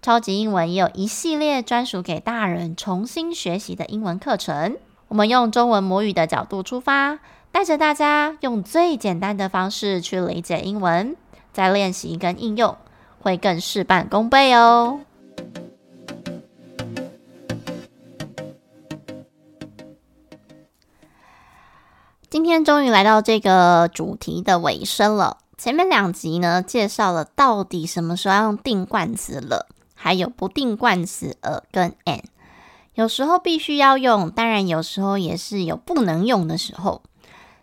超级英文也有一系列专属给大人重新学习的英文课程。我们用中文母语的角度出发，带着大家用最简单的方式去理解英文，再练习跟应用，会更事半功倍哦。今天终于来到这个主题的尾声了。前面两集呢，介绍了到底什么时候要用定冠词了。还有不定冠词 a 跟 an，有时候必须要用，当然有时候也是有不能用的时候。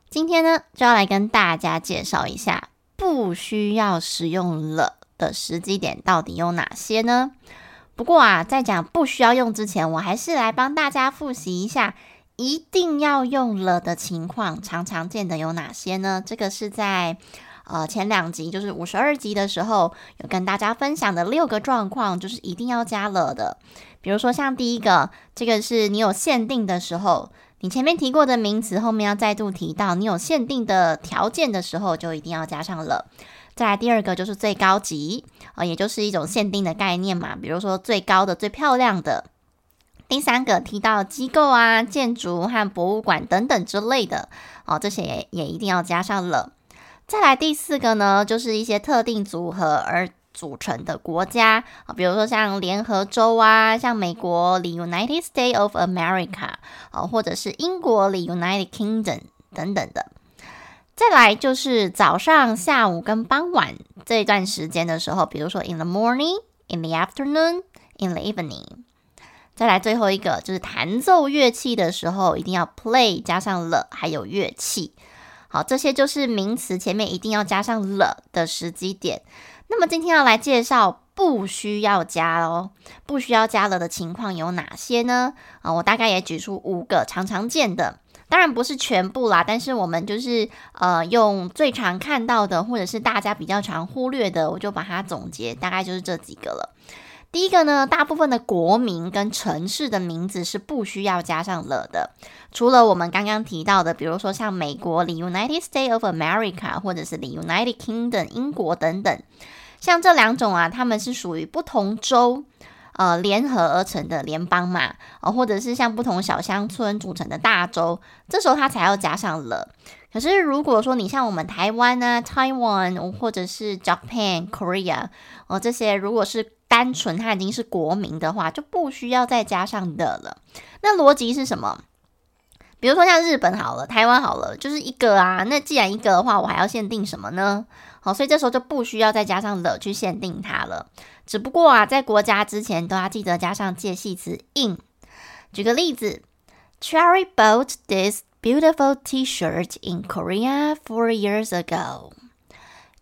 今天呢，就要来跟大家介绍一下不需要使用了的时机点到底有哪些呢？不过啊，在讲不需要用之前，我还是来帮大家复习一下一定要用了的情况，常常见的有哪些呢？这个是在。呃，前两集就是五十二集的时候，有跟大家分享的六个状况，就是一定要加了的。比如说，像第一个，这个是你有限定的时候，你前面提过的名词后面要再度提到，你有限定的条件的时候，就一定要加上了。再来第二个就是最高级，呃，也就是一种限定的概念嘛，比如说最高的、最漂亮的。第三个提到机构啊、建筑和博物馆等等之类的，哦，这些也也一定要加上了。再来第四个呢，就是一些特定组合而组成的国家啊，比如说像联合州啊，像美国里 United States of America 啊，或者是英国里 United Kingdom 等等的。再来就是早上、下午跟傍晚这一段时间的时候，比如说 in the morning、in the afternoon、in the evening。再来最后一个就是弹奏乐器的时候，一定要 play 加上了，还有乐器。好，这些就是名词前面一定要加上了的时机点。那么今天要来介绍不需要加哦，不需要加了的情况有哪些呢？啊，我大概也举出五个常常见的，当然不是全部啦，但是我们就是呃用最常看到的，或者是大家比较常忽略的，我就把它总结，大概就是这几个了。第一个呢，大部分的国名跟城市的名字是不需要加上了的，除了我们刚刚提到的，比如说像美国，The United States of America，或者是 the United Kingdom 英国等等，像这两种啊，他们是属于不同州呃联合而成的联邦嘛，呃，或者是像不同小乡村组成的大州，这时候它才要加上了。可是如果说你像我们台湾啊，Taiwan 或者是 Japan、Korea、呃，这些如果是单纯它已经是国民的话，就不需要再加上的了。那逻辑是什么？比如说像日本好了，台湾好了，就是一个啊。那既然一个的话，我还要限定什么呢？好，所以这时候就不需要再加上了去限定它了。只不过啊，在国家之前都要记得加上介系词 in。举个例子，Cherry bought this beautiful T-shirt in Korea four years ago。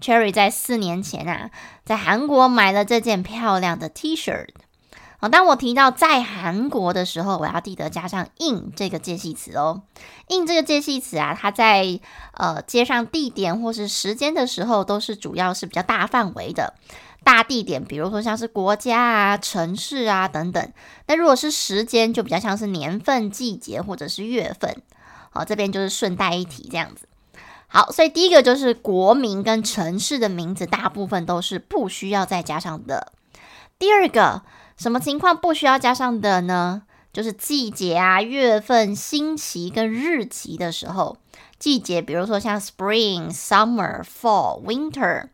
Cherry 在四年前啊，在韩国买了这件漂亮的 T-shirt。好，当我提到在韩国的时候，我要记得加上 in 这个介系词哦。in 这个介系词啊，它在呃接上地点或是时间的时候，都是主要是比较大范围的。大地点，比如说像是国家啊、城市啊等等。那如果是时间，就比较像是年份、季节或者是月份。好，这边就是顺带一提这样子。好，所以第一个就是国名跟城市的名字，大部分都是不需要再加上的。第二个，什么情况不需要加上的呢？就是季节啊、月份、星期跟日期的时候。季节，比如说像 spring、summer、fall、winter。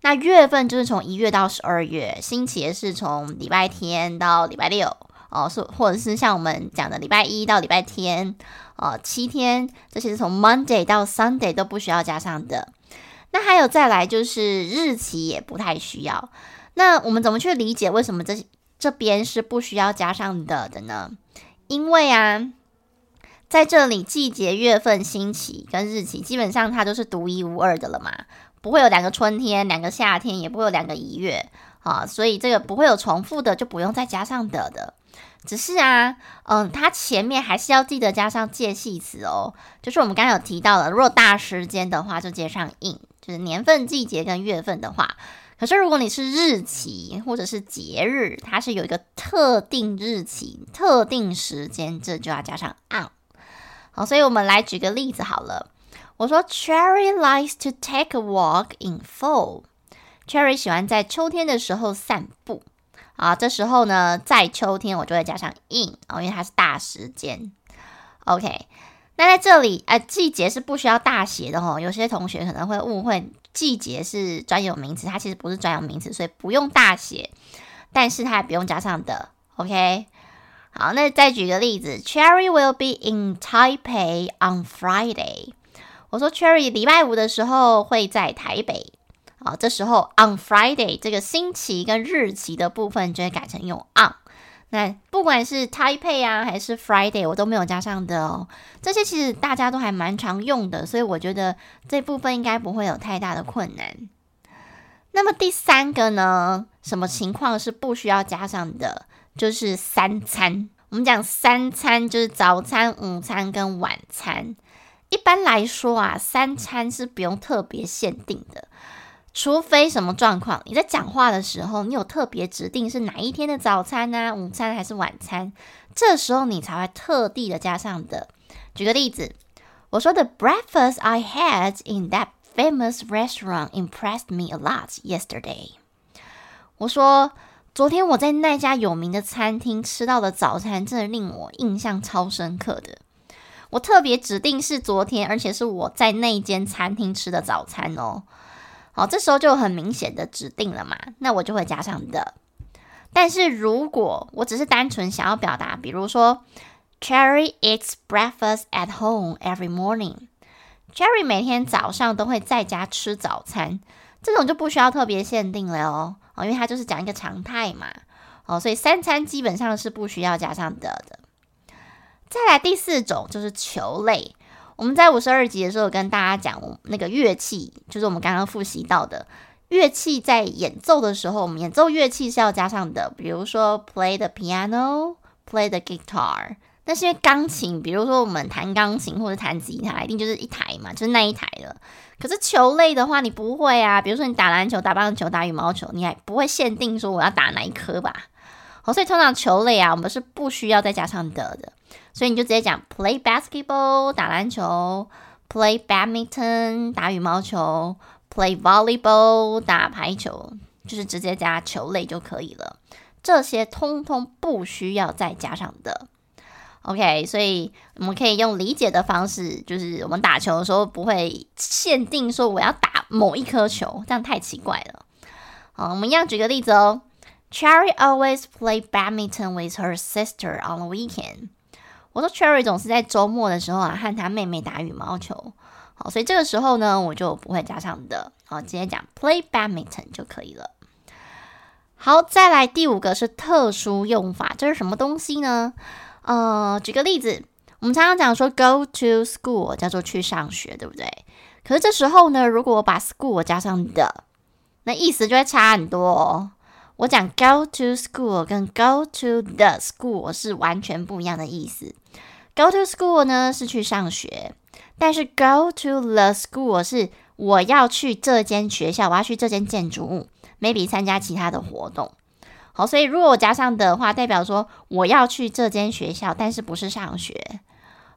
那月份就是从一月到十二月，星期是从礼拜天到礼拜六。哦，是或者是像我们讲的礼拜一到礼拜天，哦，七天，这些是从 Monday 到 Sunday 都不需要加上的。那还有再来就是日期也不太需要。那我们怎么去理解为什么这这边是不需要加上的的呢？因为啊，在这里季节、月份、星期跟日期基本上它都是独一无二的了嘛，不会有两个春天、两个夏天，也不会有两个一月。啊，所以这个不会有重复的，就不用再加上的的。只是啊，嗯，它前面还是要记得加上介系词哦。就是我们刚刚有提到的，如果大时间的话，就接上 in，就是年份、季节跟月份的话。可是如果你是日期或者是节日，它是有一个特定日期、特定时间，这就要加上 on。好，所以我们来举个例子好了。我说，Cherry likes to take a walk in fall。Cherry 喜欢在秋天的时候散步。啊，这时候呢，在秋天我就会加上 in 哦，因为它是大时间。OK，那在这里，呃，季节是不需要大写的哦。有些同学可能会误会，季节是专有名词，它其实不是专有名词，所以不用大写，但是它也不用加上的。OK，好，那再举个例子，Cherry will be in Taipei on Friday。我说 Cherry 礼拜五的时候会在台北。好，这时候 on Friday 这个星期跟日期的部分就会改成用 on。那不管是 Taipei 啊还是 Friday，我都没有加上的哦。这些其实大家都还蛮常用的，所以我觉得这部分应该不会有太大的困难。那么第三个呢，什么情况是不需要加上的？就是三餐。我们讲三餐就是早餐、午餐跟晚餐。一般来说啊，三餐是不用特别限定的。除非什么状况，你在讲话的时候，你有特别指定是哪一天的早餐啊、午餐还是晚餐，这时候你才会特地的加上的。举个例子，我说 The breakfast I had in that famous restaurant impressed me a lot yesterday。我说昨天我在那家有名的餐厅吃到的早餐，真的令我印象超深刻的。我特别指定是昨天，而且是我在那间餐厅吃的早餐哦。好，这时候就很明显的指定了嘛，那我就会加上的。但是如果我只是单纯想要表达，比如说，Cherry eats breakfast at home every morning。Cherry 每天早上都会在家吃早餐，这种就不需要特别限定了哦，哦，因为它就是讲一个常态嘛。哦，所以三餐基本上是不需要加上的的。再来第四种就是球类。我们在五十二集的时候跟大家讲，那个乐器就是我们刚刚复习到的乐器，在演奏的时候，我们演奏乐器是要加上的，比如说 play the piano, play the guitar。但是因为钢琴，比如说我们弹钢琴或者弹吉他，一定就是一台嘛，就是那一台了。可是球类的话，你不会啊，比如说你打篮球、打棒球、打羽毛球，你还不会限定说我要打哪一颗吧？好，所以通常球类啊，我们是不需要再加上的的。所以你就直接讲 play basketball 打篮球，play badminton 打羽毛球，play volleyball 打排球，就是直接加球类就可以了。这些通通不需要再加上的。OK，所以我们可以用理解的方式，就是我们打球的时候不会限定说我要打某一颗球，这样太奇怪了。好，我们一样举个例子哦。Cherry always play badminton with her sister on the weekend. 我说 Cherry 总是在周末的时候啊，和他妹妹打羽毛球。好，所以这个时候呢，我就不会加上的。好，直接讲 play badminton 就可以了。好，再来第五个是特殊用法，这是什么东西呢？呃，举个例子，我们常常讲说 go to school 叫做去上学，对不对？可是这时候呢，如果我把 school 加上的，那意思就会差很多哦。我讲 go to school 跟 go to the school 是完全不一样的意思。Go to school 呢是去上学，但是 go to the school 是我要去这间学校，我要去这间建筑物，maybe 参加其他的活动。好，所以如果我加上的话，代表说我要去这间学校，但是不是上学。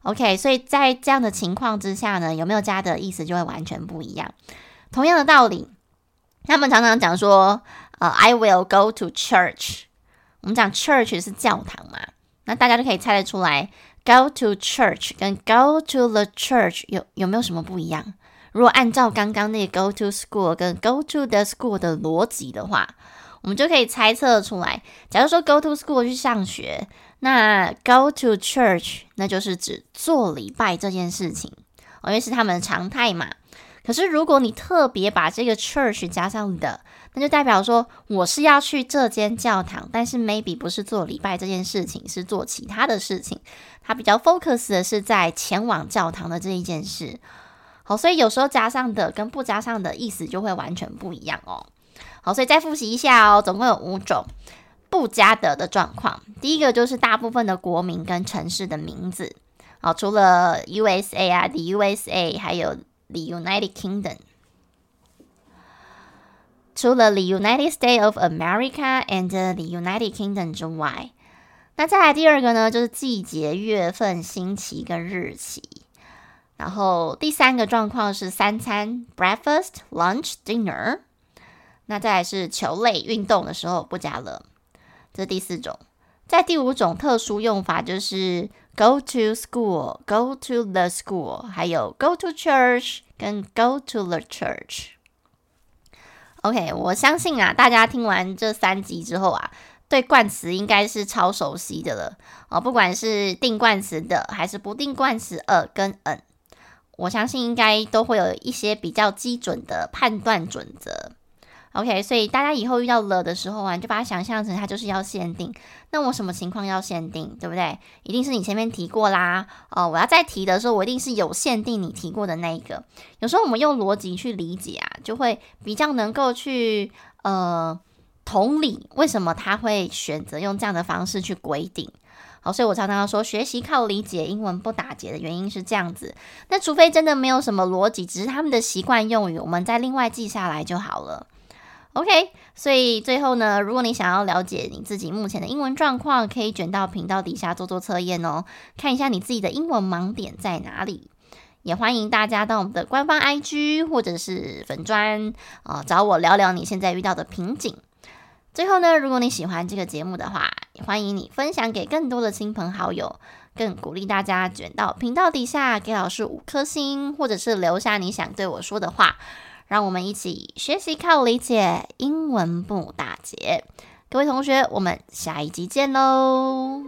OK，所以在这样的情况之下呢，有没有加的意思就会完全不一样。同样的道理，他们常常讲说，呃，I will go to church。我们讲 church 是教堂嘛，那大家就可以猜得出来。Go to church 跟 go to the church 有有没有什么不一样？如果按照刚刚那个 go to school 跟 go to the school 的逻辑的话，我们就可以猜测出来。假如说 go to school 去上学，那 go to church 那就是指做礼拜这件事情，因为是他们的常态嘛。可是如果你特别把这个 church 加上的，那就代表说我是要去这间教堂，但是 maybe 不是做礼拜这件事情，是做其他的事情。它比较 focus 的是在前往教堂的这一件事。好，所以有时候加上的跟不加上的意思就会完全不一样哦。好，所以再复习一下哦，总共有五种不加的的状况。第一个就是大部分的国民跟城市的名字，好，除了 USA 啊的 USA 还有 the United Kingdom，除了 the United States of America and the United Kingdom 之外，那再来第二个呢，就是季节、月份、星期跟日期。然后第三个状况是三餐 breakfast、lunch、dinner。那再来是球类运动的时候不加了，这是第四种。在第五种特殊用法就是 go to school、go to the school，还有 go to church 跟 go to the church。OK，我相信啊，大家听完这三集之后啊，对冠词应该是超熟悉的了哦。不管是定冠词的还是不定冠词 a 跟 n，我相信应该都会有一些比较基准的判断准则。OK，所以大家以后遇到了的时候啊，就把它想象成它就是要限定。那我什么情况要限定，对不对？一定是你前面提过啦。哦，我要再提的时候，我一定是有限定你提过的那一个。有时候我们用逻辑去理解啊，就会比较能够去呃同理为什么他会选择用这样的方式去规定。好，所以我常常说，学习靠理解，英文不打结的原因是这样子。那除非真的没有什么逻辑，只是他们的习惯用语，我们再另外记下来就好了。OK，所以最后呢，如果你想要了解你自己目前的英文状况，可以卷到频道底下做做测验哦，看一下你自己的英文盲点在哪里。也欢迎大家到我们的官方 IG 或者是粉专啊，找我聊聊你现在遇到的瓶颈。最后呢，如果你喜欢这个节目的话，也欢迎你分享给更多的亲朋好友，更鼓励大家卷到频道底下给老师五颗星，或者是留下你想对我说的话。让我们一起学习靠理解，英文不打结。各位同学，我们下一集见喽！